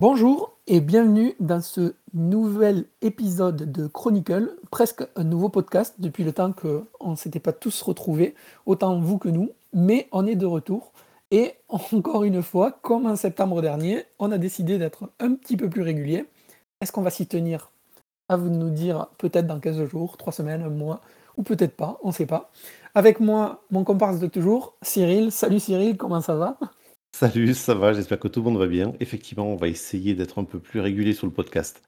Bonjour et bienvenue dans ce nouvel épisode de Chronicle, presque un nouveau podcast depuis le temps qu'on ne s'était pas tous retrouvés, autant vous que nous, mais on est de retour. Et encore une fois, comme en septembre dernier, on a décidé d'être un petit peu plus régulier. Est-ce qu'on va s'y tenir À vous de nous dire peut-être dans 15 jours, 3 semaines, un mois, ou peut-être pas, on ne sait pas. Avec moi, mon comparse de toujours, Cyril. Salut Cyril, comment ça va? Salut, ça va, j'espère que tout le monde va bien. Effectivement, on va essayer d'être un peu plus régulier sur le podcast.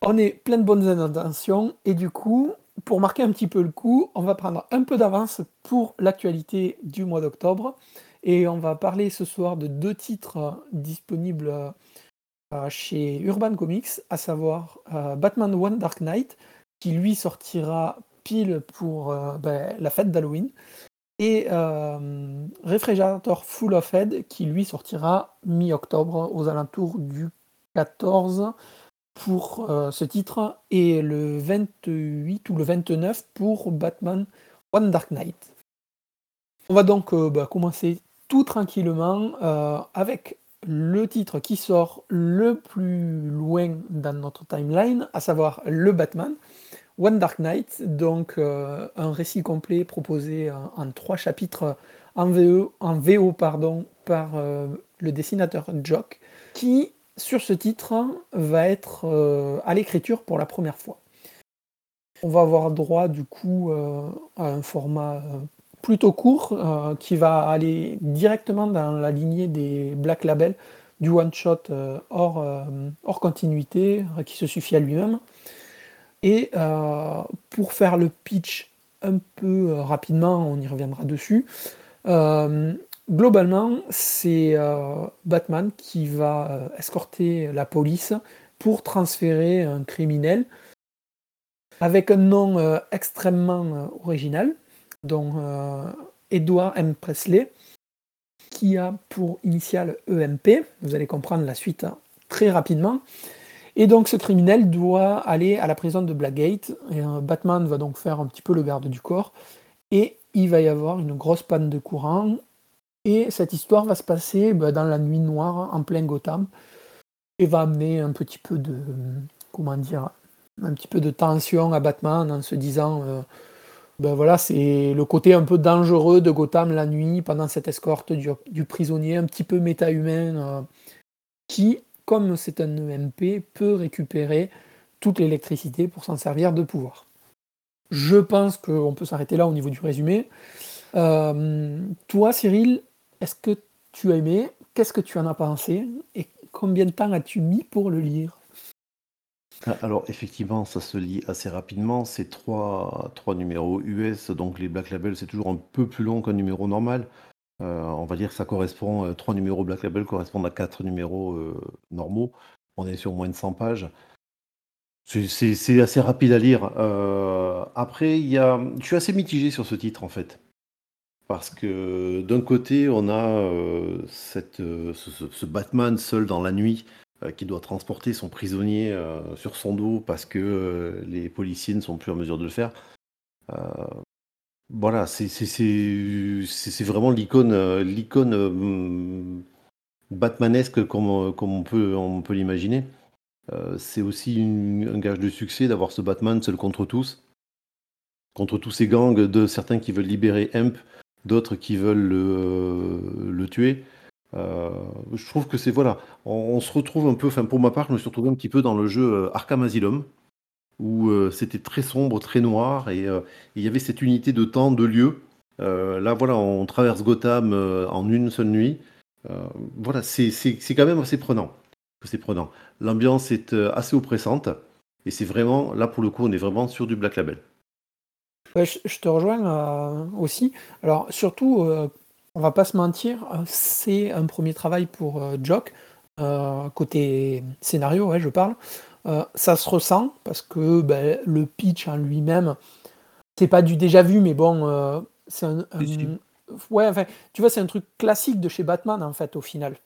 On est plein de bonnes intentions et du coup, pour marquer un petit peu le coup, on va prendre un peu d'avance pour l'actualité du mois d'octobre et on va parler ce soir de deux titres disponibles euh, chez Urban Comics, à savoir euh, Batman One Dark Knight, qui lui sortira pile pour euh, ben, la fête d'Halloween, et euh, Réfrigérateur Full of Head qui lui sortira mi-octobre aux alentours du 14 pour euh, ce titre et le 28 ou le 29 pour Batman One Dark Knight. On va donc euh, bah, commencer tout tranquillement avec le titre qui sort le plus loin dans notre timeline, à savoir le Batman. One Dark Knight, donc euh, un récit complet proposé en, trois chapitres en, VO, VO pardon, par euh, le dessinateur Jock, qui, sur ce titre, va être euh, à l'écriture pour la première fois. On va avoir droit du coup à un format plutôt court qui va aller directement dans la lignée des Black Label du one-shot hors, hors continuité qui se suffit à lui-même. Et euh, pour faire le pitch un peu euh, rapidement, on y reviendra dessus. Euh, globalement, c'est Batman qui va escorter la police pour transférer un criminel avec un nom extrêmement original, dont Edward M. Presley, qui a pour initiale EMP. Vous allez comprendre la suite très rapidement. Et donc ce criminel doit aller à la prison de Blackgate. Et Batman va donc faire un petit peu le garde du corps. Et il va y avoir une grosse panne de courant. Et cette histoire va se passer bah, dans la nuit noire, en plein Gotham. Et va amener un petit peu de. Comment dire Un petit peu de tension à Batman en se disant. Euh, ben voilà, c'est le côté un peu dangereux de Gotham la nuit pendant cette escorte du, prisonnier, un petit peu méta-humain, euh, qui comme c'est un EMP, peut récupérer toute l'électricité pour s'en servir de pouvoir. Je pense qu'on peut s'arrêter là au niveau du résumé. Euh, toi, Cyril, est-ce que tu as aimé? Qu'est-ce que tu en as pensé? Et combien de temps as-tu mis pour le lire? Alors effectivement, ça se lit assez rapidement. C'est trois, trois numéros US, donc les Black Label, c'est toujours un peu plus long qu'un numéro normal. Euh, on va dire que ça correspond, euh, trois numéros Black Label correspondent à quatre numéros euh, normaux. On est sur moins de 100 pages. C'est assez rapide à lire. après, y a, je suis assez mitigé sur ce titre en fait. Parce que d'un côté, on a ce, Batman seul dans la nuit qui doit transporter son prisonnier sur son dos parce que les policiers ne sont plus en mesure de le faire. Voilà, c'est vraiment l'icône euh, euh, batmanesque comme, on peut, on peut l'imaginer. Euh, c'est aussi un gage de succès d'avoir ce Batman seul contre tous, contre tous ces gangs de certains qui veulent libérer Hemp, d'autres qui veulent le, tuer. je trouve que c'est voilà, on, on, se retrouve un peu, enfin pour ma part, je me suis retrouvé un petit peu dans le jeu Arkham Asylum, où euh, c'était très sombre, très noir, et euh, il y avait cette unité de temps, de lieu. Euh, là, voilà, on traverse Gotham en une seule nuit. voilà, c'est quand même assez prenant. C'est prenant. L'ambiance est assez oppressante, et c'est vraiment, là pour le coup, on est vraiment sur du Black Label. je, te rejoins aussi. Alors, surtout, on va pas se mentir, c'est un premier travail pour Jock, côté scénario, ouais, je parle. Euh, ça se ressent parce que ben, le pitch en lui-même, c'est pas du déjà vu, mais bon, euh, c'est un, ouais, enfin, tu vois, c'est un truc classique de chez Batman en fait au final.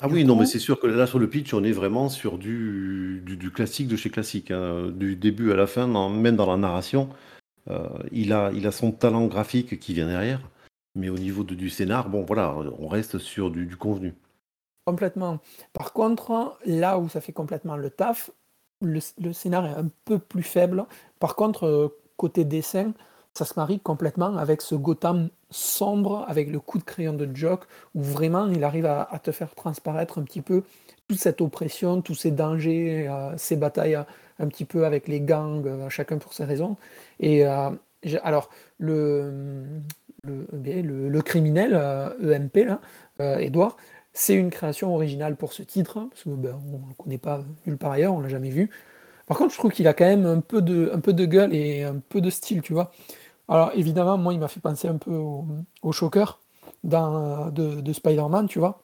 Ah oui, non, mais c'est sûr que là sur le pitch, on est vraiment sur du, du, classique de chez classique, hein. du début à la fin, même dans la narration. Euh, il, a, il a son talent graphique qui vient derrière, mais au niveau de, du scénar, bon voilà, on reste sur du, du convenu. Complètement. Par contre, là où ça fait complètement le taf, le, scénario est un peu plus faible. Par contre, euh, côté dessin, ça se marie complètement avec ce Gotham sombre, avec le coup de crayon de Jock, où vraiment il arrive à, te faire transparaître un petit peu toute cette oppression, tous ces dangers, euh, ces batailles euh, un petit peu avec les gangs, chacun pour ses raisons. Et alors, le, le, criminel, EMP, e Edouard, c'est une création originale pour ce titre, hein, parce qu'on ben, ne le connaît pas nulle part ailleurs, on l'a jamais vu. Par contre, je trouve qu'il a quand même un peu, de, un peu de gueule et un peu de style, tu vois. Alors évidemment, moi, il m'a fait penser un peu au, au Shocker dans, de, Spider-Man, tu vois,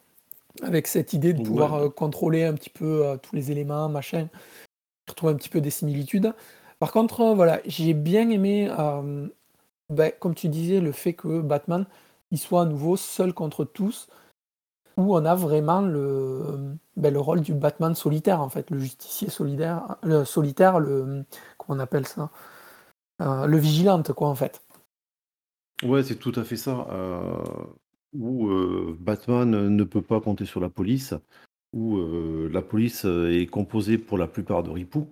avec cette idée de pouvoir euh, contrôler un petit peu euh, tous les éléments, machin. Je retrouve un petit peu des similitudes. Par contre, euh, voilà, j'ai bien aimé, ben, comme tu disais, le fait que Batman, il soit à nouveau seul contre tous où on a vraiment le, ben, le rôle du Batman solitaire, en fait, le justicier solidaire, le solitaire, le, comment on appelle ça euh, Le vigilante, quoi, en fait. Ouais, c'est tout à fait ça. Euh, où euh, Batman ne peut pas compter sur la police, où la police est composée pour la plupart de ripoux,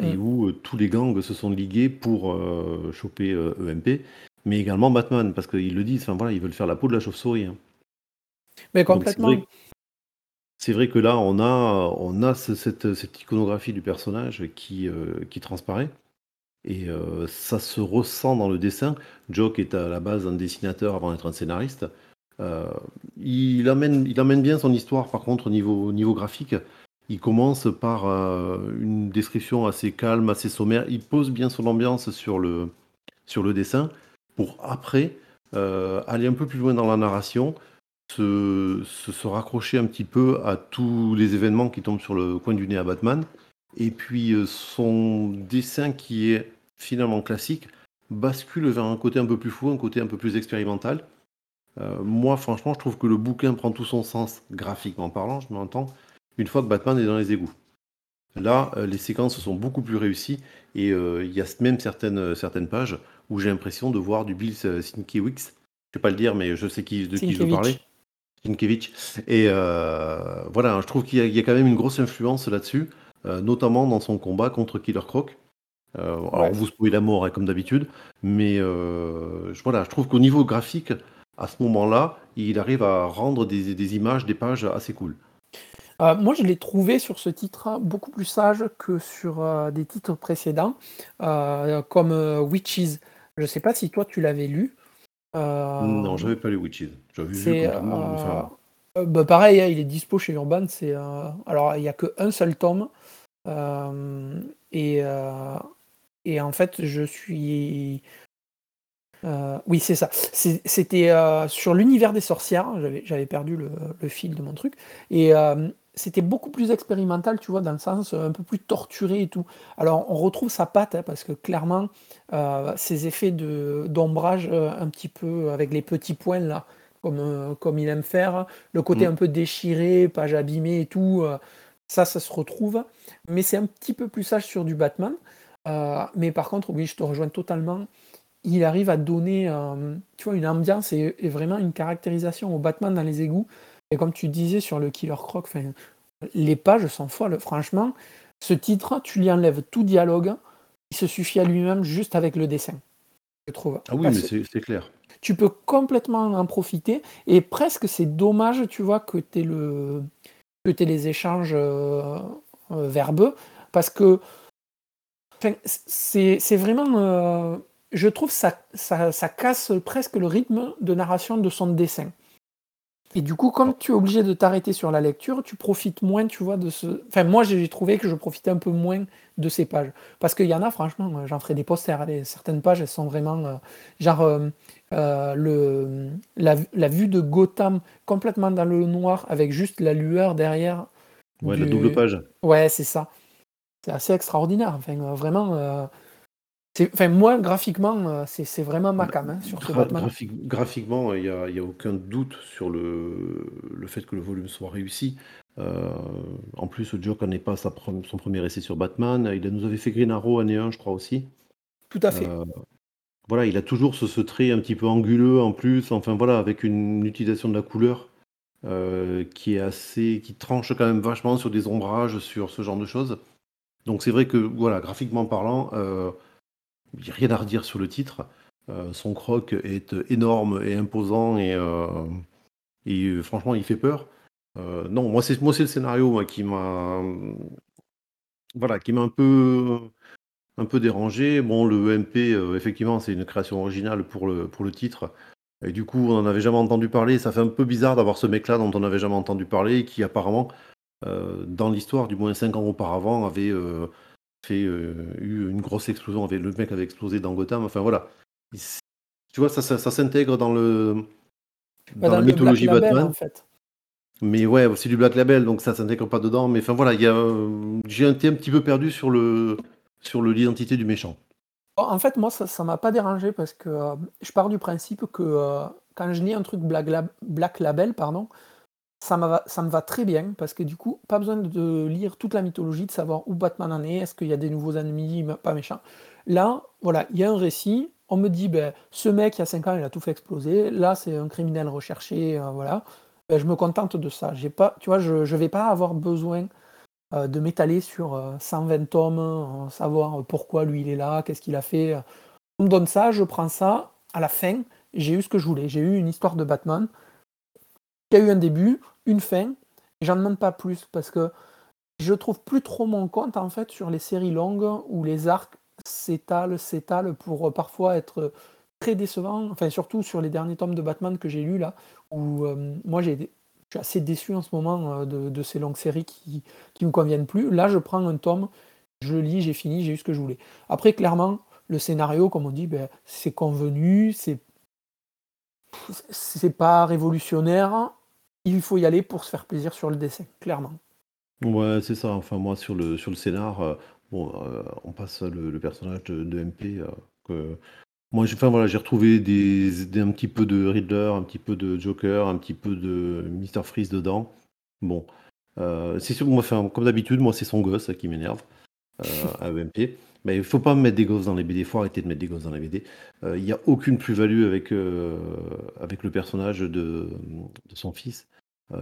et mm. où tous les gangs se sont ligués pour choper EMP, e mais également Batman, parce qu'ils le disent, enfin voilà, ils veulent faire la peau de la chauve-souris. Hein. Mais complètement. C'est vrai, que là, on a, on a cette, cette iconographie du personnage qui, euh, qui transparaît. Et euh, ça se ressent dans le dessin. Jock est à la base un dessinateur avant d'être un scénariste. Euh, il, amène, il amène bien son histoire, par contre, au niveau, niveau graphique. Il commence par une description assez calme, assez sommaire. Il pose bien son ambiance sur le, sur le dessin pour après aller un peu plus loin dans la narration se, se, raccrocher un petit peu à tous les événements qui tombent sur le coin du nez à Batman. Et puis euh, son dessin qui est finalement classique bascule vers un côté un peu plus fou, un côté un peu plus expérimental. Euh, moi, franchement, je trouve que le bouquin prend tout son sens graphiquement parlant, je m'entends, une fois que Batman est dans les égouts. Là, euh, les séquences sont beaucoup plus réussies et il y a même certaines, certaines pages où j'ai l'impression de voir du Bill Sienkiewicz. Je ne vais pas le dire, mais je sais qui, de qui je veux parler. Et euh, voilà, je trouve qu'il y, a quand même une grosse influence là-dessus, euh, notamment dans son combat contre Killer Croc. Euh, alors, vous spoilez la mort, hein, comme d'habitude, mais voilà, je trouve qu'au niveau graphique, à ce moment-là, il arrive à rendre des, images, des pages assez cool. moi, je l'ai trouvé sur ce titre beaucoup plus sage que sur des titres précédents, comme Witches. Je ne sais pas si toi tu l'avais lu. Non, j'avais pas les Witches. J'avais vu euh, euh, bah, pareil, hein, il est dispo chez Urban. C'est euh, alors il n'y a qu'un seul tome et et en fait je suis oui, c'est ça. C'était sur l'univers des sorcières. J'avais perdu le, le, fil de mon truc. Et c'était beaucoup plus expérimental, tu vois, dans le sens euh, un peu plus torturé et tout. Alors, on retrouve sa patte, hein, parce que clairement, euh, ces effets d'ombrage euh, un petit peu avec les petits points là, comme, comme il aime faire, le côté mm. un peu déchiré, page abîmée et tout, ça, ça se retrouve. Mais c'est un petit peu plus sage sur du Batman. mais par contre, oui, je te rejoins totalement. Il arrive à donner, tu vois, une ambiance et, et, vraiment une caractérisation au Batman dans les égouts et comme tu disais sur le Killer Croc, les pages sont folles. Franchement, ce titre, tu lui enlèves tout dialogue, il se suffit à lui-même juste avec le dessin. Je trouve. Ah oui, mais c'est clair. Tu peux complètement en profiter et presque c'est dommage, tu vois, que tu aies, le, que les échanges euh, euh, verbeux parce que c'est vraiment. Euh, je trouve ça, ça, ça casse presque le rythme de narration de son dessin. Et du coup, comme tu es obligé de t'arrêter sur la lecture, tu profites moins, tu vois, de ce. Enfin, moi, j'ai trouvé que je profitais un peu moins de ces pages. Parce qu'il y en a, franchement, j'en ferai des posters. certaines pages, elles sont vraiment. Euh, genre, euh, euh, le, la, vue de Gotham complètement dans le noir, avec juste la lueur derrière. Ouais, la double page. Ouais, c'est ça. C'est assez extraordinaire. Enfin, vraiment. Enfin, moi, graphiquement, euh, c'est vraiment ma cam hein, sur ce Batman. graphiquement, il n'y a, a aucun doute sur le, le fait que le volume soit réussi. Euh, en plus, Joker n'est pas sa son premier essai sur Batman. Il nous avait fait Green Arrow année 1, je crois aussi. Tout à fait. Euh, voilà, il a toujours ce, ce, trait un petit peu anguleux en plus. Enfin voilà, avec une utilisation de la couleur qui est assez qui tranche quand même vachement sur des ombrages, sur ce genre de choses. Donc c'est vrai que, voilà, graphiquement parlant, il n'y a rien à redire sur le titre. son croc est énorme et imposant et et franchement, il fait peur. non, moi c'est moi c'est le scénario, qui m'a voilà, qui m'a un peu un peu dérangé. Bon, le MP, effectivement, c'est une création originale pour le pour le titre. Et du coup, on n'en avait jamais entendu parler. Ça fait un peu bizarre d'avoir ce mec-là dont on n'avait jamais entendu parler, qui apparemment, euh, dans l'histoire, du moins 5 ans auparavant, avait euh, fait euh, eu une grosse explosion. Avait, le mec avait explosé dans Gotham. Enfin voilà. Tu vois, ça, ça, s'intègre dans le dans, la mythologie Batman. en fait. Mais ouais, c'est du Black Label, donc ça s'intègre pas dedans. Mais enfin voilà, j'ai été un petit peu perdu sur le sur l'identité du méchant. En fait, moi, ça ne m'a pas dérangé parce que euh, je pars du principe que euh, quand je lis un truc Black, Label, pardon, ça, ça me va très bien parce que du coup, pas besoin de lire toute la mythologie, de savoir où Batman en est, est-ce qu'il y a des nouveaux ennemis, pas méchants. Là, voilà, il y a un récit, on me dit, ben, ce mec, il y a 5 ans, il a tout fait exploser, là, c'est un criminel recherché, euh, voilà. Ben, je me contente de ça. J'ai pas, tu vois, je ne vais pas avoir besoin euh, de m'étaler sur 120 euh, tomes, euh, savoir pourquoi lui il est là, qu'est-ce qu'il a fait. On me donne ça, je prends ça, à la fin, j'ai eu ce que je voulais. J'ai eu une histoire de Batman a eu un début, une fin, j'en demande pas plus parce que je trouve plus trop mon compte en fait sur les séries longues où les arcs s'étalent, s'étalent pour parfois être très décevants, enfin surtout sur les derniers tomes de Batman que j'ai lus là, où moi j'ai suis assez déçu en ce moment euh, de, ces longues séries qui ne me conviennent plus. Là, je prends un tome, je lis, j'ai fini, j'ai eu ce que je voulais. Après, clairement, le scénario, comme on dit, ben, c'est convenu, c'est c'est pas révolutionnaire. Il faut y aller pour se faire plaisir sur le dessin, clairement. Ouais, c'est ça. Enfin, moi, sur le, sur le scénar, euh, bon, euh, on passe le, personnage de, MP que moi, j'ai, enfin, voilà, retrouvé des, un petit peu de Riddler, un petit peu de Joker, un petit peu de Mr. Freeze dedans. Bon, euh, c'est sûr, moi, comme d'habitude, moi, c'est son gosse qui m'énerve euh, à EMP. Mais il faut pas mettre des gosses dans les BD, il faut arrêter de mettre des gosses dans les BD. Euh, il n'y a aucune plus-value avec, avec le personnage de, de son fils,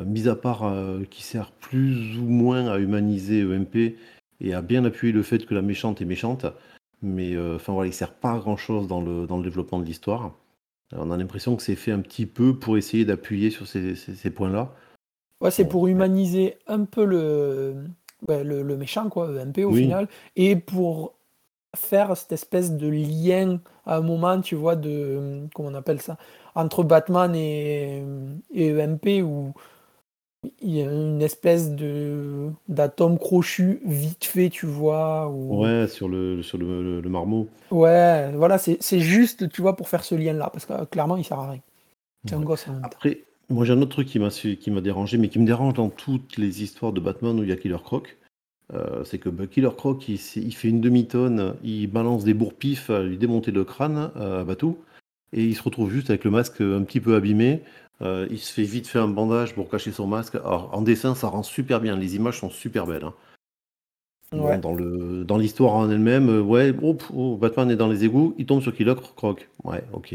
mis à part qui sert plus ou moins à humaniser EMP et à bien appuyer le fait que la méchante est méchante. Mais euh, enfin voilà, il sert pas à grand chose dans le, dans le développement de l'histoire. On a l'impression que c'est fait un petit peu pour essayer d'appuyer sur ces, ces, points-là. Ouais, c'est pour humaniser un peu le, le, méchant, quoi, le MP au final, et pour faire cette espèce de lien à un moment, tu vois, de comment on appelle ça, entre Batman et, et EMP, où il y a une espèce de d'atome crochu vite fait, tu vois. Ouais, sur le, sur le, marmot. Ouais, voilà, c'est juste, tu vois, pour faire ce lien-là, parce que clairement, il sert à rien. C'est un gosse Après, moi j'ai un autre truc qui m'a qui m'a dérangé, mais qui me dérange dans toutes les histoires de Batman où il y a Killer Croc. Euh, c'est que bah, Killer Croc, il, il fait une demi-tonne, il balance des bourre-pifs à lui démonter le crâne à Batou, et il se retrouve juste avec le masque un petit peu abîmé, euh, il se fait vite fait un bandage pour cacher son masque. Alors, en dessin, ça rend super bien. Les images sont super belles. Hein. dans, le, dans l'histoire en elle-même, euh, ouais, oh, Batman est dans les égouts, il tombe sur Killer Croc. Ouais, ok.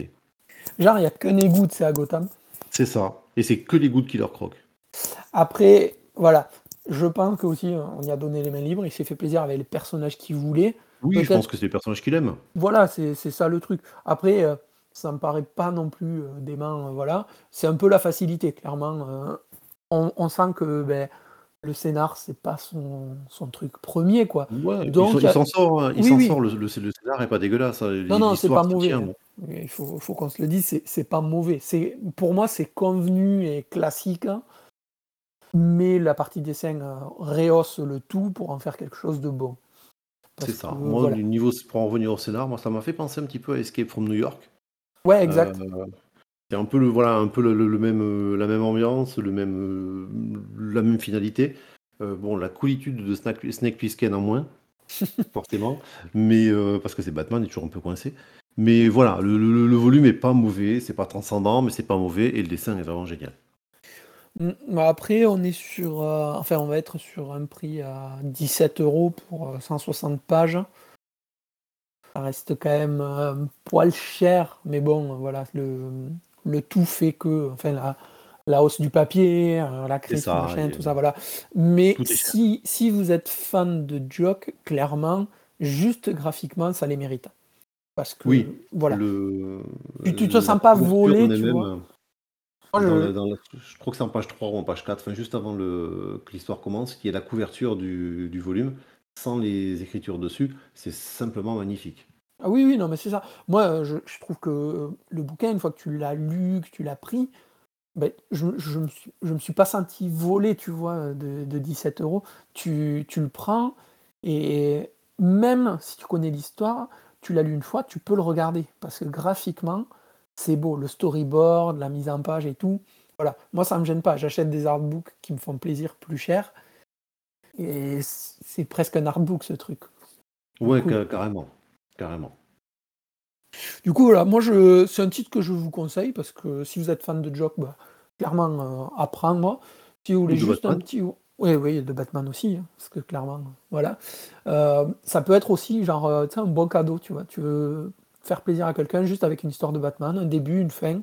Genre, il n'y a que gouttes, c'est à Gotham. C'est ça. Et c'est que les gouttes Killer Croc. Après, voilà. Je pense que aussi, on y a donné les mains libres. Il s'est fait plaisir avec les personnages qu'il voulait. Oui, je pense que c'est les personnages qu'il aime. Voilà, c'est, ça le truc. Après. Euh, ça me paraît pas non plus euh, des mains, euh, voilà. C'est un peu la facilité, clairement. Euh. on, sent que ben, le scénar, c'est pas son, son, truc premier, quoi. Donc, il s'en sort, hein. il s'en sort le, le, scénar est pas dégueulasse. Hein. Non, non, c'est pas mauvais. Hein. Il faut, faut qu'on se le dise, c'est pas mauvais. Pour moi, c'est convenu et classique, mais la partie dessin rehausse le tout pour en faire quelque chose de bon. C'est ça. moi, du niveau, pour en revenir au scénar, moi, ça m'a fait penser un petit peu à Escape from New York. Ouais, exact. Euh, c'est un peu le voilà un peu le, même euh, la même ambiance, le même euh, la même finalité. bon, la coolitude de Snake, Snake Plissken en moins, forcément, mais parce que c'est Batman, il est toujours un peu coincé. Mais voilà, le, volume est pas mauvais, c'est pas transcendant, mais c'est pas mauvais et le dessin est vraiment génial. Mm, après, on est sur, enfin, on va être sur un prix à 17 euros pour 160 pages. Ça reste quand même un poil cher, mais bon, voilà, le, le tout fait que, enfin, la hausse du papier, euh, la crise, ça, machin, tout ça, voilà. Mais si, si vous êtes fan de Jock, clairement, juste graphiquement, ça les mérite. Parce que, Oui, voilà. le Tu, tu te la sens pas volé, tu vois. Dans je- dans crois que c'est en page 3 ou en page 4, enfin juste avant le que l'histoire commence, y a la couverture du du volume, sans les écritures dessus, c'est simplement magnifique. Ah oui, oui, non, mais c'est ça. Moi, euh, je, je trouve que le bouquin, une fois que tu l'as lu, que tu l'as pris, ben, je, je me suis, je me suis pas senti volé, tu vois, de, de 17 euros. Tu, tu le prends et même si tu connais l'histoire, tu l'as lu une fois, tu peux le regarder parce que graphiquement, c'est beau. Le storyboard, la mise en page et tout. Voilà. Moi, ça me gêne pas. J'achète des artbooks qui me font plaisir plus cher. Et c'est presque un artbook, ce truc. Ouais, ca carrément, carrément. Du coup, voilà, moi, je, c'est un titre que je vous conseille parce que si vous êtes fan de Jock, bah, clairement, euh, à prendre. Si vous voulez juste un petit. Oui, oui, de Batman aussi, hein, parce que clairement, voilà. Euh, ça peut être aussi, genre, euh, un bon cadeau, tu vois. Tu veux faire plaisir à quelqu'un juste avec une histoire de Batman, un début, une fin.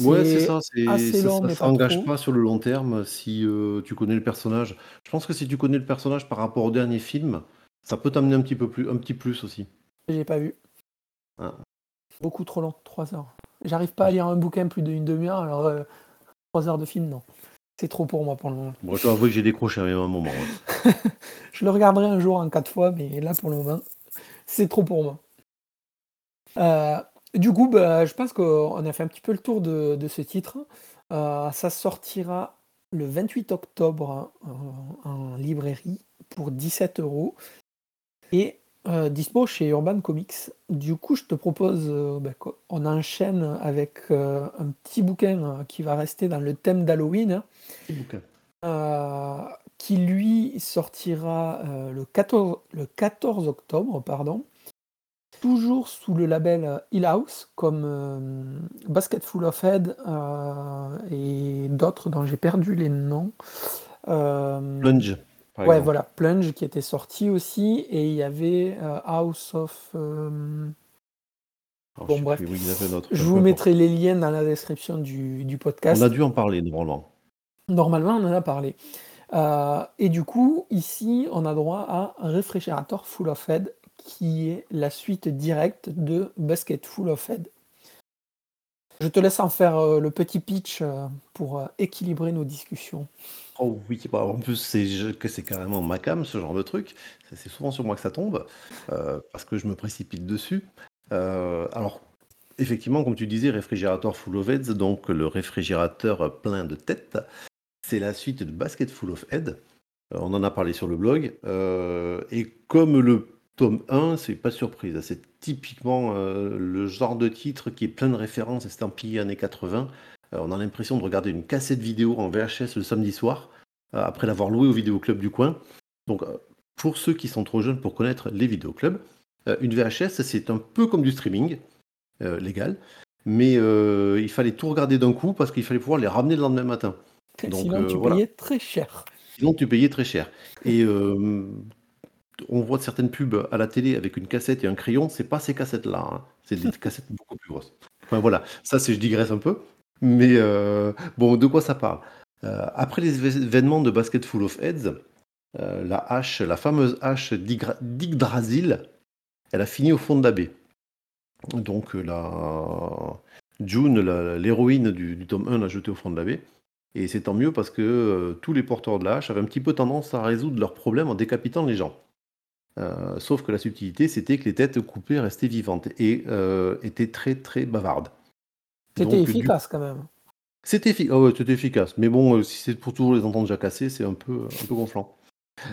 Ouais, c'est ça, c'est assez ça long, ça mais pas s'engage pas sur le long terme si, heu, tu connais le personnage. Je pense que si tu connais le personnage par rapport au dernier film, ça peut t'amener un petit peu plus un petit plus aussi. J'ai pas vu. Ah. Beaucoup trop long, 3 heures. J'arrive pas à lire un bouquin plus d'une demi-heure, alors euh, 3 heures de film, non. C'est trop pour moi pour le moment. Bon, je dois avouer que j'ai décroché à un moment, ouais. Je le regarderai un jour en quatre fois, mais là pour le moment, c'est trop pour moi. Euh, du coup, bah, je pense qu'on a fait un petit peu le tour de, de ce titre. Euh, ça sortira le 28 octobre euh, en librairie pour 17 euros et euh, dispo chez Urban Comics. Du coup, je te propose bah, qu'on enchaîne avec un petit bouquin euh, qui va rester dans le thème d'Halloween. hein. Qui lui sortira le, 14, le 14 octobre, pardon, toujours sous le label euh, Hill House, comme euh, Basket Full of Head euh, et d'autres dont j'ai perdu les noms. Euh, Plunge, par ouais, exemple. voilà, Plunge qui était sorti aussi, et il y avait euh, House of. euh, Alors, Bon, bref. oui, je vous mettrai les liens dans la description du, du podcast. On a dû en parler normalement. Normalement, on en a parlé. Euh, et du coup, ici, on a droit à un réfrigérateur Full of Head, qui est la suite directe de Basket Full of Head. Je te laisse en faire euh, le petit pitch euh, pour euh, équilibrer nos discussions. Oh oui, bah, en plus, c'est carrément ma cam, ce genre de truc. C'est souvent sur moi que ça tombe, parce que je me précipite dessus. Alors, effectivement, comme tu disais, réfrigérateur full of heads, donc le réfrigérateur plein de têtes, c'est la suite de Basket Full of Head. On en a parlé sur le blog. et comme le tome 1, c'est pas de surprise. C'est typiquement euh, le genre de titre qui est plein de références estampillées années 80. Euh, on a l'impression de regarder une cassette vidéo en VHS le samedi soir, euh, après l'avoir loué au vidéoclub du coin. Donc, pour ceux qui sont trop jeunes pour connaître les vidéoclubs, une VHS, c'est un peu comme du streaming légal, mais il fallait tout regarder d'un coup parce qu'il fallait pouvoir les ramener le lendemain matin. Donc, Sinon, tu voilà. payais très cher. Sinon, tu payais très cher. Et on voit certaines pubs à la télé avec une cassette et un crayon, c'est pas ces cassettes-là, hein. c'est des cassettes beaucoup plus grosses. Enfin voilà, ça c'est je digresse un peu. Mais euh, bon, de quoi ça parle? Euh, Après les événements de Basket Full of Heads, euh, la hache, la fameuse hache d'Yggdrasil, elle a fini au fond de la baie. Donc la June, l'héroïne du, du tome 1, l'a jetée au fond de la baie. Et c'est tant mieux parce que tous les porteurs de la hache avaient un petit peu tendance à résoudre leurs problèmes en décapitant les gens. Euh, sauf que la subtilité, c'était que les têtes coupées restaient vivantes et euh, étaient très très bavardes. C'était du- efficace quand même. C'était effi- ah ouais, efficace, mais bon, euh, si c'est pour toujours les entendre jacasser, c'est un peu, un peu gonflant.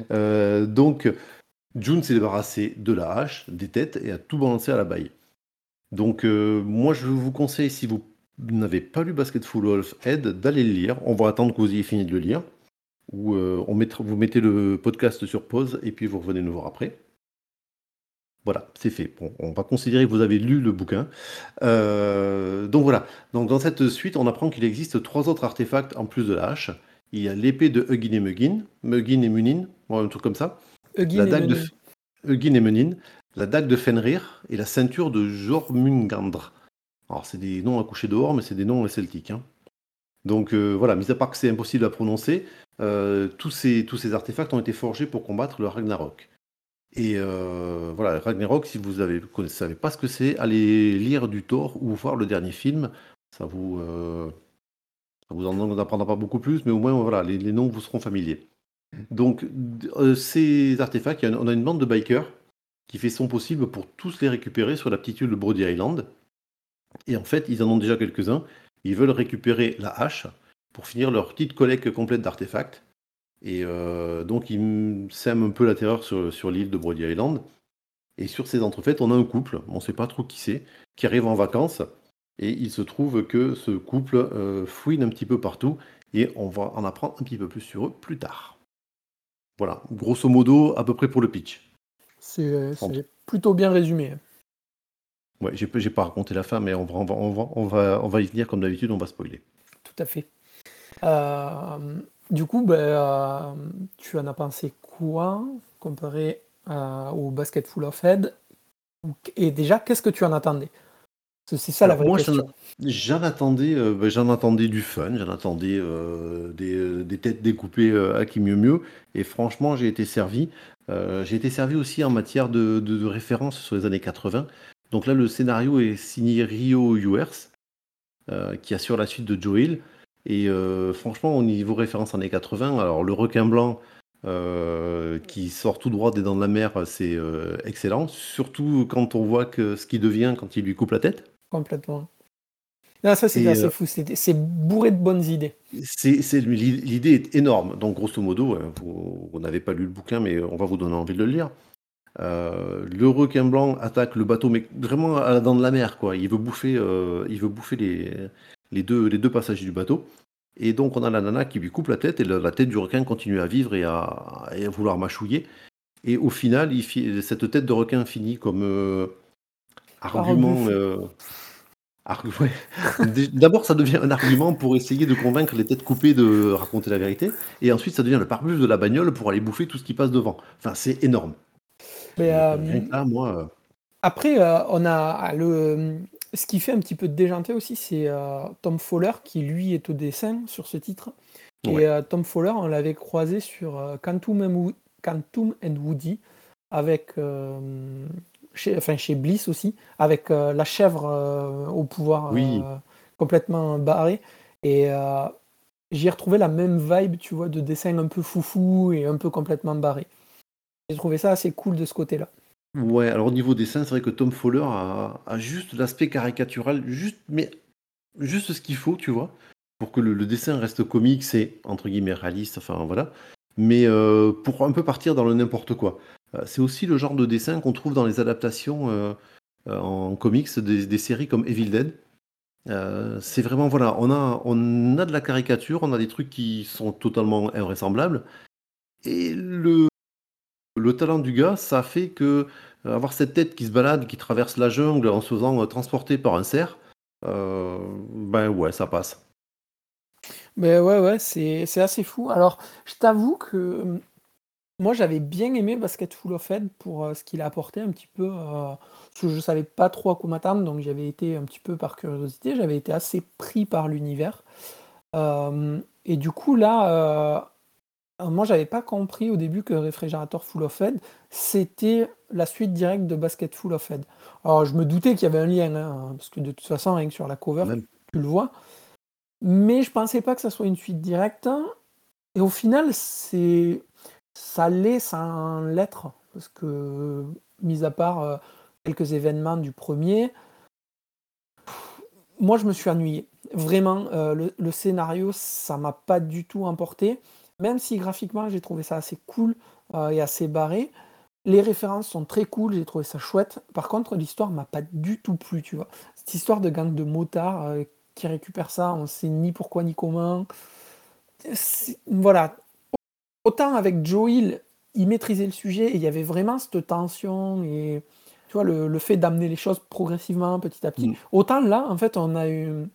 Donc, June s'est débarrassé de la hache, des têtes, et a tout balancé à la baille. Donc, moi, je vous conseille, si vous n'avez pas lu Basket Full of Head, d'aller le lire. On va attendre que vous ayez fini de le lire. Ou euh, on mettra- vous mettez le podcast sur pause, et puis vous revenez nous voir après. Voilà, c'est fait. Bon, on va considérer que vous avez lu le bouquin. Euh, donc voilà. Donc dans cette suite, on apprend qu'il existe trois autres artefacts en plus de la hache. Il y a l'épée de Hugin et Muggin, Muggin et Munin, un truc comme ça. Hugin La et dague de Menin. Hugin et Munin, la dague de Fenrir et la ceinture de Jormungandr. Alors c'est des noms à coucher dehors, mais c'est des noms celtiques. hein. Donc voilà, mis à part que c'est impossible à prononcer, tous, ces, tous ces artefacts ont été forgés pour combattre le Ragnarok. Et voilà, Ragnarok, si vous ne savez pas ce que c'est, allez lire du Thor ou voir le dernier film. Ça vous, ça vous en apprendra pas beaucoup plus, mais au moins voilà, les, les noms vous seront familiers. Donc, ces artefacts, on a une bande de bikers qui fait son possible pour tous les récupérer sur la petite île de Brody Island. Et en fait, ils en ont déjà quelques-uns. Ils veulent récupérer la hache pour finir leur petite collecte complète d'artefacts. Et euh, donc, ils sèment un peu la terreur sur, l'île de Brody Island. Et sur ces entrefaites, on a un couple, on ne sait pas trop qui c'est, qui arrive en vacances. Et il se trouve que ce couple euh, fouine un petit peu partout. Et on va en apprendre un petit peu plus sur eux plus tard. Voilà, grosso modo, à peu près pour le pitch. C'est plutôt bien résumé. Ouais, j'ai pas raconté la fin, mais on va, on va, on va, on va, y venir comme d'habitude, on va spoiler. Tout à fait. Euh, du coup, ben, euh, tu en as pensé quoi comparé euh, au Basket Full of Head? Et déjà, qu'est-ce que tu en attendais? C'est ça la vraie moi, question. J'en attendais, ben, j'en attendais du fun, j'en attendais des, des, têtes découpées à qui mieux mieux, et franchement, j'ai été servi. j'ai été servi aussi en matière de, de, de référence sur les années 80. Donc là, le scénario est signé Rio euh, qui assure la suite de Joe Hill. Et euh, franchement, au niveau référence années 80, alors le requin blanc euh, qui sort tout droit des dents de la mer, c'est excellent. Surtout quand on voit que ce qui devient quand il lui coupe la tête. Complètement. ça c'est assez fou, c'est bourré de bonnes idées. L'idée est énorme. Donc grosso modo, vous, vous n'avez pas lu le bouquin, mais on va vous donner envie de le lire. Euh, le requin blanc attaque le bateau, mais vraiment à la dent de la mer, quoi. Il veut bouffer, euh, il veut bouffer les, les, deux, les deux passagers du bateau. Et donc on a la nana qui lui coupe la tête, et la, tête du requin continue à vivre et à, vouloir mâchouiller. Et au final, il, cette tête de requin finit comme euh, argument. D'abord, ça devient un argument pour essayer de convaincre les têtes coupées de raconter la vérité, et ensuite ça devient le pare de la bagnole pour aller bouffer tout ce qui passe devant. Enfin, c'est énorme. Mais, euh, moi. Euh, après, euh, on a le. Ce qui fait un petit peu déjanter aussi, c'est Tom Fowler qui lui est au dessin sur ce titre. Et Tom Fowler, on l'avait croisé sur Quantum and, Woody avec chez, enfin, chez Bliss aussi, avec la chèvre au pouvoir complètement barré. Et j'y ai retrouvé la même vibe, tu vois, de dessin un peu foufou et un peu complètement barré. J'ai trouvé ça assez cool de ce côté-là. Ouais, alors au niveau dessin, c'est vrai que Tom Fowler a, juste l'aspect caricatural, juste, mais juste ce qu'il faut, tu vois, pour que le, dessin reste comique, c'est entre guillemets réaliste, enfin voilà, mais euh, pour un peu partir dans le n'importe quoi. Euh, c'est aussi le genre de dessin qu'on trouve dans les adaptations euh, en comics des, séries comme Evil Dead. c'est vraiment voilà, on a on a de la caricature, on a des trucs qui sont totalement invraisemblables, et le le talent du gars, ça fait que euh, avoir cette tête qui se balade, qui traverse la jungle en se faisant euh, transporter par un cerf, euh, ben ouais, ça passe. Mais ouais, ouais, c'est, assez fou. Alors, je t'avoue que moi, j'avais bien aimé Basket Full of Head pour ce qu'il a apporté un petit peu. je savais pas trop à quoi m'attendre, donc j'avais été un petit peu par curiosité, j'avais été assez pris par l'univers. et du coup, là, moi, j'avais pas compris au début que Réfrigérateur Full of Head, c'était la suite directe de Basket Full of Head. Alors, je me doutais qu'il y avait un lien, hein, parce que de toute façon, rien que sur la cover, tu le vois. Mais je pensais pas que ça soit une suite directe. Et au final, c'est ça l'est sans lettre, parce que, mis à part euh, quelques événements du premier, moi, je me suis ennuyé. Vraiment, euh, le, le, scénario, ça m'a pas du tout emporté. Même si graphiquement, j'ai trouvé ça assez cool euh, et assez barré. Les références sont très cool, j'ai trouvé ça chouette. Par contre, l'histoire m'a pas du tout plu, tu vois. Cette histoire de gang de motards euh, qui récupère ça, on sait ni pourquoi ni comment. Voilà. Autant avec Joe Hill, il maîtrisait le sujet et il y avait vraiment cette tension et tu vois le, fait d'amener les choses progressivement petit à petit. Mm. Autant là, en fait, on a eu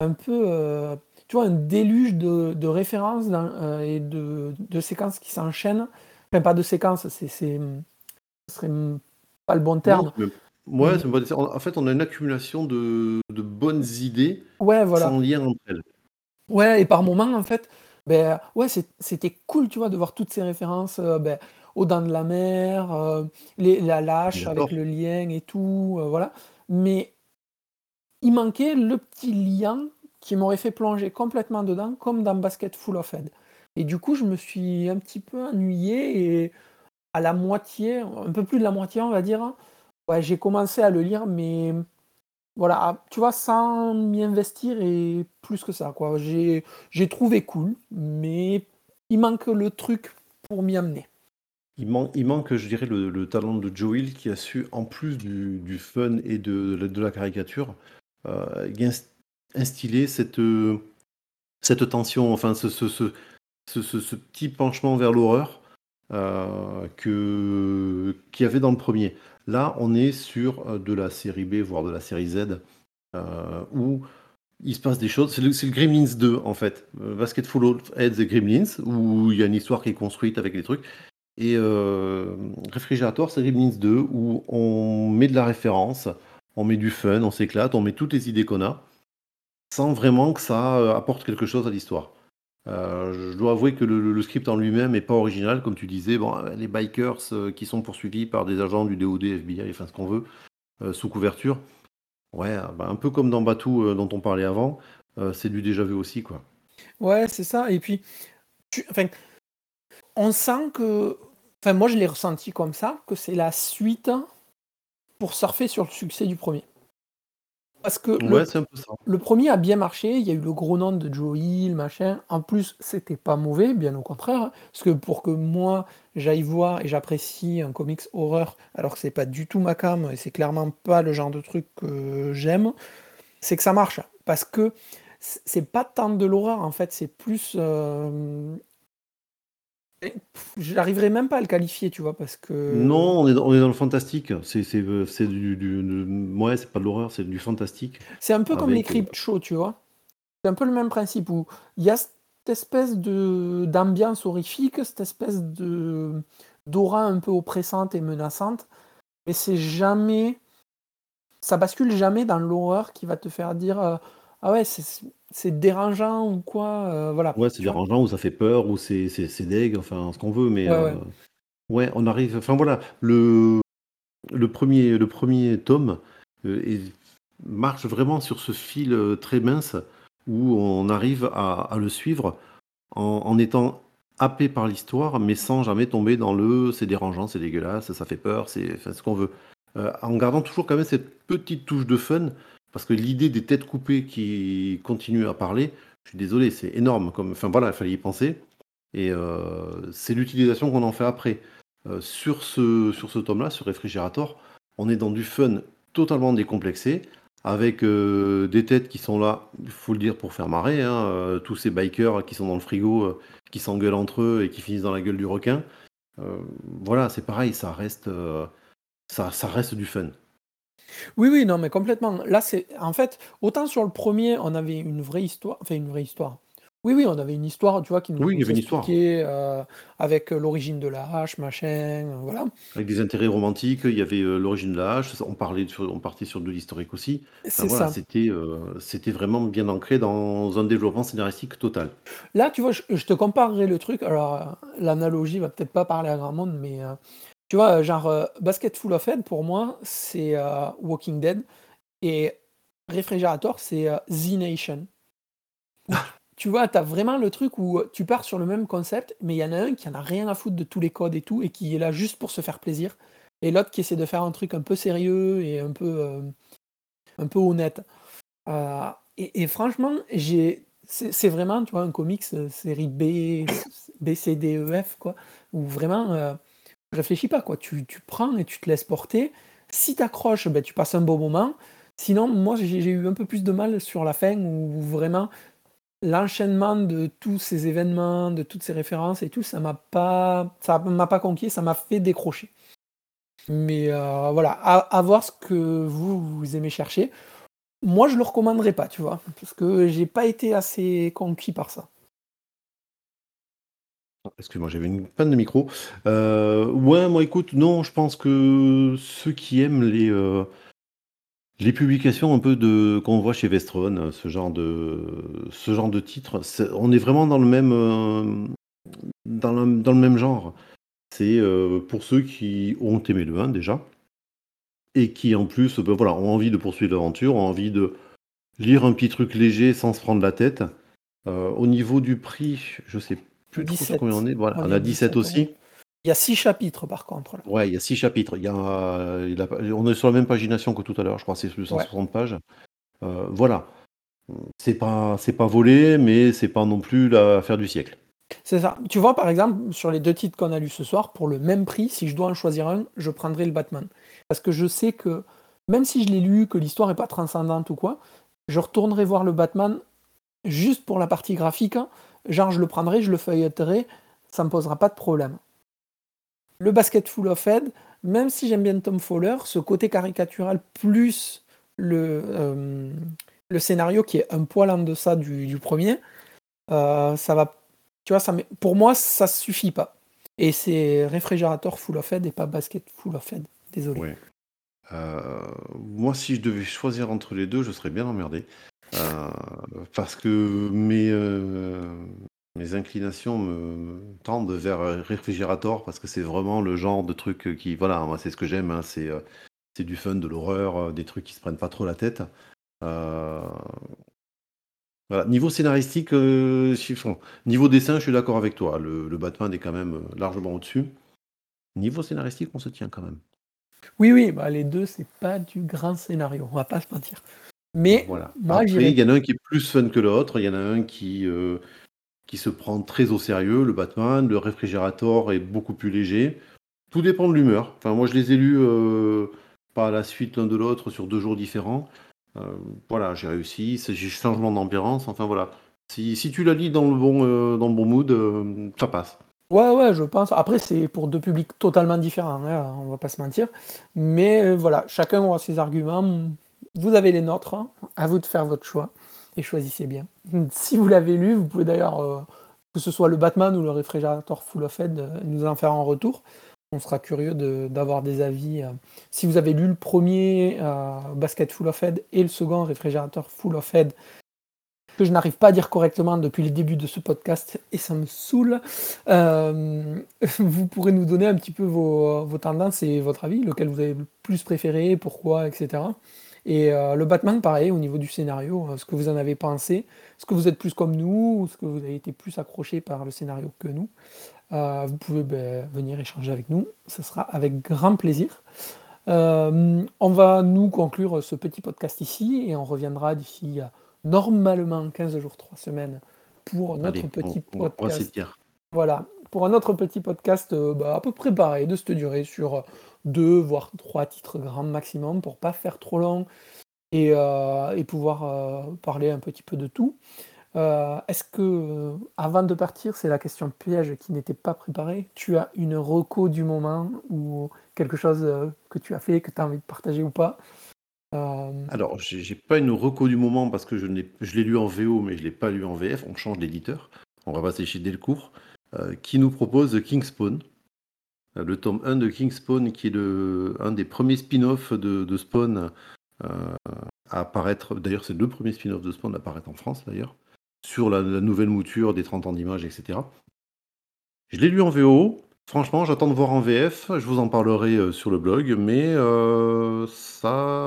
un peu euh, tu vois, un déluge de, références euh, et de, séquences qui s'enchaînent. Enfin, pas de séquences, c'est, ce serait pas le bon terme. ouais, en fait, on a une accumulation de, bonnes idées ouais, voilà. sans lien entre elles. Ouais, et par moments, en fait, ben ouais, c'était cool, tu vois, de voir toutes ces références, euh, ben, aux Dents de la Mer, les la Lâche avec le lien et tout, voilà. Mais il manquait le petit lien qui m'aurait fait plonger complètement dedans, comme dans Basket Full of Head. Et du coup, je me suis un petit peu ennuyé et à la moitié, un peu plus de la moitié, on va dire, hein, j'ai commencé à le lire, mais voilà, tu vois, sans m'y investir et plus que ça, quoi. J'ai trouvé cool, mais il manque le truc pour m'y amener. Il, il manque, je dirais, le, talent de Joe Hill qui a su, en plus du, fun et de, de la caricature, instiller cette, cette tension, enfin ce, ce, ce, petit penchement vers l'horreur euh, qu'il y avait dans le premier. Là, on est sur euh, de la série B, voire de la série Z, euh, où il se passe des choses. C'est le, Gremlins 2, en fait. Euh, Basketful Heads et Gremlins, où il y a une histoire qui est construite avec les trucs. Et euh, c'est Gremlins 2, où on met de la référence, on met du fun, on s'éclate, on met toutes les idées qu'on a, sans vraiment que ça apporte quelque chose à l'histoire. Euh, je dois avouer que le, script en lui-même n'est pas original, comme tu disais. Bon, les bikers euh, qui sont poursuivis par des agents du DOD, FBI, enfin ce qu'on veut, euh, sous couverture. Ouais, bah, un peu comme dans Batou dont on parlait avant, c'est du déjà vu aussi, quoi. Ouais, c'est ça. Et puis, enfin, on sent que, enfin, moi je l'ai ressenti comme ça, que c'est la suite pour surfer sur le succès du premier. Parce que le, premier a bien marché, il y a eu le gros nom de Joe Hill, machin. En plus, c'était pas mauvais, bien au contraire. Hein. Parce que pour que moi, j'aille voir et j'apprécie un comics horreur, alors que c'est pas du tout ma cam et c'est clairement pas le genre de truc que j'aime, c'est que ça marche. Parce que c'est pas tant de l'horreur, en fait, c'est plus euh, J'arriverai même pas à le qualifier, tu vois, parce que. Non, on est dans, on est dans le fantastique. C'est euh, du, du, Ouais, c'est pas de l'horreur, c'est du fantastique. C'est un peu comme les crypt shows, tu vois. C'est un peu le même principe où il y a cette espèce de d'ambiance horrifique, cette espèce de d'aura un peu oppressante et menaçante, mais c'est jamais. Ça bascule jamais dans l'horreur qui va te faire dire euh, Ah ouais, c'est dérangeant ou quoi, euh, voilà. Ouais, c'est dérangeant ou ça fait peur ou c'est c'est deg, enfin ce qu'on veut, mais euh, ouais, on arrive. Enfin voilà, le le premier le premier tome euh, marche vraiment sur ce fil très mince où on arrive à, le suivre en, étant happé par l'histoire, mais sans jamais tomber dans le c'est dérangeant, c'est dégueulasse, ça fait peur, c'est ce qu'on veut. en gardant toujours quand même cette petite touche de fun parce que l'idée des têtes coupées qui continuent à parler, je suis désolé, c'est énorme. Comme, enfin voilà, il fallait y penser. Et euh, c'est l'utilisation qu'on en fait après. Euh, sur ce, sur ce tome-là, sur Réfrigérator, on est dans du fun totalement décomplexé, avec euh, des têtes qui sont là, il faut le dire, pour faire marrer. Hein, tous ces bikers qui sont dans le frigo, qui s'engueulent entre eux et qui finissent dans la gueule du requin. voilà, c'est pareil, ça reste, ça, ça reste du fun. Oui, oui, non, mais complètement. Là, c'est en fait, autant sur le premier, on avait une vraie histoire, enfin une vraie histoire. Oui, oui, on avait une histoire, tu vois, qui nous Oui, il expliquait euh, avec euh, l'origine de la hache, machin, euh, voilà. Avec des intérêts romantiques, il y avait l'origine de la hache, on parlait on partait sur de l'historique aussi. C'est ça. c'était c'était vraiment bien ancré dans un développement scénaristique total. Là, tu vois, je, je te comparerai le truc. Alors, l'analogie va peut-être pas parler à grand monde, mais tu vois, genre, euh, Basket Full of Head, pour moi, c'est euh, Walking Dead. Et Réfrigérator, c'est euh, The Nation. tu vois, tu as vraiment le truc où tu pars sur le même concept, mais il y en a un qui en a rien à foutre de tous les codes et tout, et qui est là juste pour se faire plaisir. Et l'autre qui essaie de faire un truc un peu sérieux et un peu, un peu honnête. et, franchement, j'ai. C'est vraiment, tu vois, un comics série B, B, C, D, E, F, quoi. Où vraiment réfléchis pas, quoi. Tu, tu, prends et tu te laisses porter. Si tu accroches, ben, tu passes un bon moment. Sinon, moi, j'ai eu un peu plus de mal sur la fin où vraiment l'enchaînement de tous ces événements, de toutes ces références et tout, ça m'a pas, ça m'a pas conquis, ça m'a fait décrocher. Mais euh, voilà, à, voir ce que vous, vous aimez chercher. Moi, je le recommanderais pas, tu vois, parce que j'ai pas été assez conquis par ça. Excuse-moi, j'avais une panne de micro. Euh, ouais, moi écoute, non, je pense que ceux qui aiment les, euh, Les publications un peu de qu'on voit chez Vestron, ce genre de ce titre, on est vraiment dans le même, euh, dans le même genre. C'est, pour ceux qui ont aimé le 1 déjà et qui en plus, ben voilà, ont envie de poursuivre l'aventure, ont envie de lire un petit truc léger sans se prendre la tête. Au niveau du prix, je sais plus combien on est. Voilà, on, a 17 aussi. Il y a 6 chapitres par contre. Ouais, il y a 6 chapitres. Il y a, on est sur la même pagination que tout à l'heure, je crois c'est plus 160 pages. Euh, voilà. C'est pas, c'est pas volé, mais c'est pas non plus l'affaire du siècle. C'est ça. Tu vois, par exemple, sur les deux titres qu'on a lus ce soir, pour le même prix, si je dois en choisir un, je prendrai le Batman. Parce que je sais que, même si je l'ai lu, que l'histoire n'est pas transcendante ou quoi, je retournerai voir le Batman juste pour la partie graphique. Genre, je le prendrai, je le feuilleterai, ça ne me posera pas de problème le basket full of head, même si j'aime bien Tom Fowler, ce côté caricatural plus le, euh, scénario qui est un poil en deçà du, du premier, euh, ça va. Tu vois, pour moi, ça suffit pas. Et c'est réfrigérateur full of head et pas basket full of head. Désolé. Euh, moi, si je devais choisir entre les deux, je serais bien emmerdé. Parce que mes, mes inclinations me tendent vers Réfrigérator parce que c'est vraiment le genre de truc qui, voilà, moi c'est ce que j'aime, hein, c'est euh, c'est du fun, de l'horreur, euh, des trucs qui se prennent pas trop la tête. Euh, niveau scénaristique, niveau dessin, je suis d'accord avec toi. Le, Batman est quand même largement au-dessus. Niveau scénaristique, on se tient quand même. Oui, oui, bah les deux, c'est pas du grand scénario, on va pas se mentir. Mais voilà. Moi, il y en a un qui est plus fun que l'autre. Il y en a un qui qui se prend très au sérieux, le Batman. Le Réfrigérator est beaucoup plus léger. Tout dépend de l'humeur. Enfin, moi, je les ai lus euh, pas à la suite l'un de l'autre sur deux jours différents. Euh, voilà, j'ai réussi. J'ai changement d'ambiance. Enfin, voilà. Si, si, tu la lis dans le bon, euh, dans le bon mood, ça passe. Ouais, ouais, je pense. Après, c'est pour deux publics totalement différents, hein, on va pas se mentir. Mais voilà, chacun aura ses arguments. Vous avez les nôtres. Hein. À vous de faire votre choix et choisissez bien. Si vous l'avez lu, vous pouvez d'ailleurs, euh, que ce soit le Batman ou le réfrigérateur Full of Head, euh, nous en faire un retour. On sera curieux d'avoir des avis. Euh. Si vous avez lu le premier Basket Full of Head et le second réfrigérateur Full of Head, que je n'arrive pas à dire correctement depuis le début de ce podcast et ça me saoule. vous pourrez nous donner un petit peu vos, vos, tendances et votre avis, lequel vous avez le plus préféré, pourquoi, etc. Et euh, le Batman, pareil, au niveau du scénario, euh, ce que vous en avez pensé, est-ce que vous êtes plus comme nous, ou est-ce que vous avez été plus accroché par le scénario que nous? Euh, Vous pouvez ben, venir échanger avec nous, ce sera avec grand plaisir. on va nous conclure ce petit podcast ici et on reviendra d'ici normalement 15 jours, 3 semaines pour notre petit podcast. voilà, pour un autre petit podcast bah, à peu près pareil, de cette durée sur deux, voire trois titres grand maximum pour pas faire trop long et, euh, pouvoir euh, parler un petit peu de tout. Euh, est-ce que, avant de partir, c'est la question piège qui n'était pas préparée, tu as une reco du moment ou quelque chose que tu as fait, que tu as envie de partager ou pas? Alors, j'ai pas une reco du moment parce que je l'ai lu en VO, mais je l'ai pas lu en VF. On change d'éditeur. On va passer chez Delcourt, qui nous propose King Spawn le tome 1 de King Spawn, qui est un des premiers spin-offs de, Spawn euh, à apparaître. D'ailleurs, c'est le premier spin-off de Spawn à apparaître en France, d'ailleurs, sur la, nouvelle mouture des 30 ans d'image, etc. Je l'ai lu en VO. Franchement, j'attends de voir en VF. Je vous en parlerai euh, sur le blog, mais euh, ça,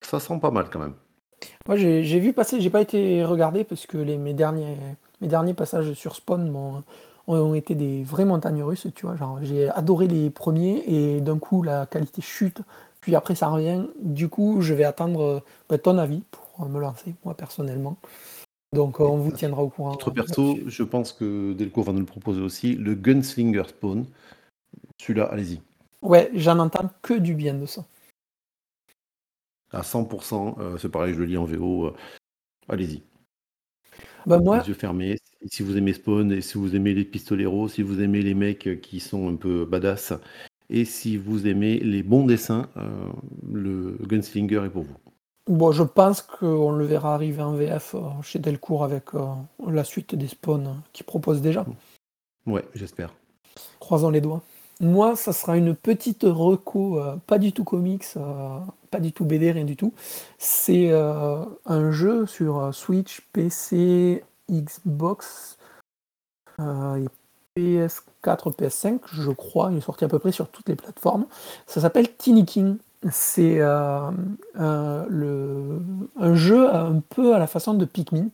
ça sent pas mal quand même. Moi, j'ai vu passer, j'ai pas été regardé parce que mes derniers passages sur Spawn m'ont ont été des vraies montagnes russes, tu vois. Genre, j'ai adoré les premiers et d'un coup la qualité chute, puis après ça revient. Du coup, je vais attendre bah, ton avis pour me lancer, moi personnellement. Donc on vous tiendra au courant. Autre perso, je pense que Delcourt va nous le proposer aussi, le Gunslinger Spawn. Celui-là, allez-y. Ouais, j'en entends que du bien de ça. À 100%, euh, c'est pareil, je le lis en VO. Euh, allez-y. Bah moi, les yeux fermés, si vous aimez Spawn et si vous aimez les pistoleros, si vous aimez les mecs qui sont un peu badass et si vous aimez les bons dessins, euh, le Gunslinger est pour vous. Bon, je pense qu'on le verra arriver en VF euh, chez Delcourt avec euh, la suite des Spawn qu'ils proposent déjà. Ouais, j'espère. Croisons les doigts. moi, ça sera une petite reco, euh, pas du tout comics, euh, pas du tout BD, rien du tout. C'est euh, un jeu sur Switch, PC, Xbox, et PS4, PS5, je crois. Il est sorti à peu près sur toutes les plateformes. Ça s'appelle Tiny. C'est un jeu un peu à la façon de Pikmin.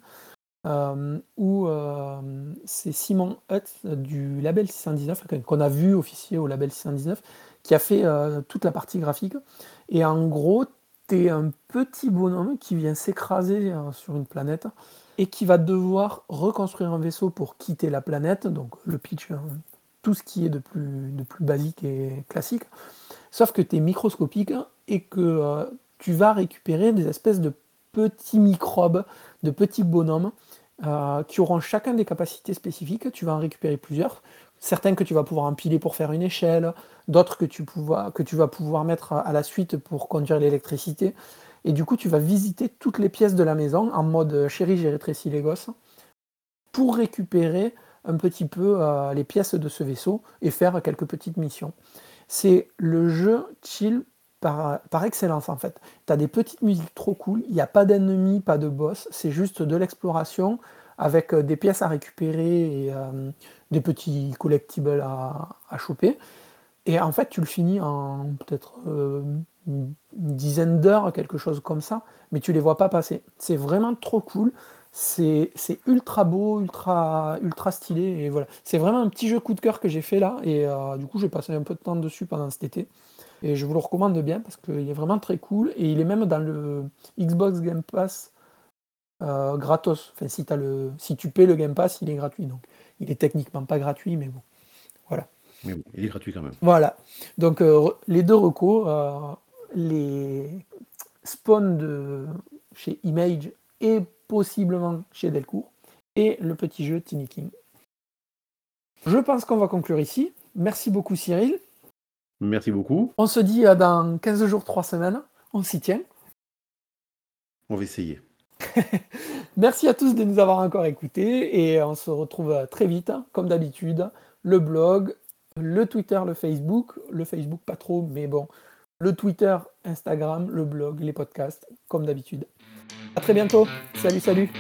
Euh, où euh, c'est Simon Hutt du label 619, qu'on a vu officier au label 619, qui a fait euh, toute la partie graphique. Et en gros, tu es un petit bonhomme qui vient s'écraser sur une planète et qui va devoir reconstruire un vaisseau pour quitter la planète, donc le pitch, hein, tout ce qui est de plus, basique et classique. Sauf que tu es microscopique et que tu vas récupérer des espèces de petits microbes, de petits bonhommes euh, qui auront chacun des capacités spécifiques. Tu vas en récupérer plusieurs. Certains que tu vas pouvoir empiler pour faire une échelle, d'autres que, tu que tu vas pouvoir mettre à la suite pour conduire l'électricité. Et du coup, tu vas visiter toutes les pièces de la maison en mode chérie, j'ai rétréci les gosses pour récupérer un petit peu euh, les pièces de ce vaisseau et faire quelques petites missions. C'est le jeu chill par, excellence en fait. Tu as des petites musiques trop cool, il n'y a pas d'ennemis, pas de boss, c'est juste de l'exploration avec euh, des pièces à récupérer et euh, des petits collectibles à, choper. Et en fait, tu le finis en peut-être euh, une dizaine d'heures, quelque chose comme ça, mais tu les vois pas passer. C'est vraiment trop cool. C'est ultra beau, ultra, ultra stylé. Et voilà. C'est vraiment un petit jeu coup de cœur que j'ai fait là. Et du coup, j'ai passé un peu de temps dessus pendant cet été. Et je vous le recommande bien parce qu'il est vraiment très cool. Et il est même dans le Xbox Game Pass euh, gratos. Enfin, si, as le, si tu paies le Game Pass, il est gratuit. Donc, il est techniquement pas gratuit, mais bon. Voilà. Mais bon, il est gratuit quand même. Voilà. Donc, euh, les deux recos, euh, les Spawn de chez Image et possiblement chez Delcourt, et le petit jeu Tiny King. Je pense qu'on va conclure ici. Merci beaucoup Cyril. Merci beaucoup. On se dit dans 15 jours, 3 semaines. On s'y tient. On va essayer. Merci à tous de nous avoir encore écoutés et on se retrouve très vite, comme d'habitude. Le blog, le Twitter, le Facebook. Le Facebook, pas trop, mais bon. Le Twitter, Instagram, le blog, les podcasts, comme d'habitude. À très bientôt. Salut, salut.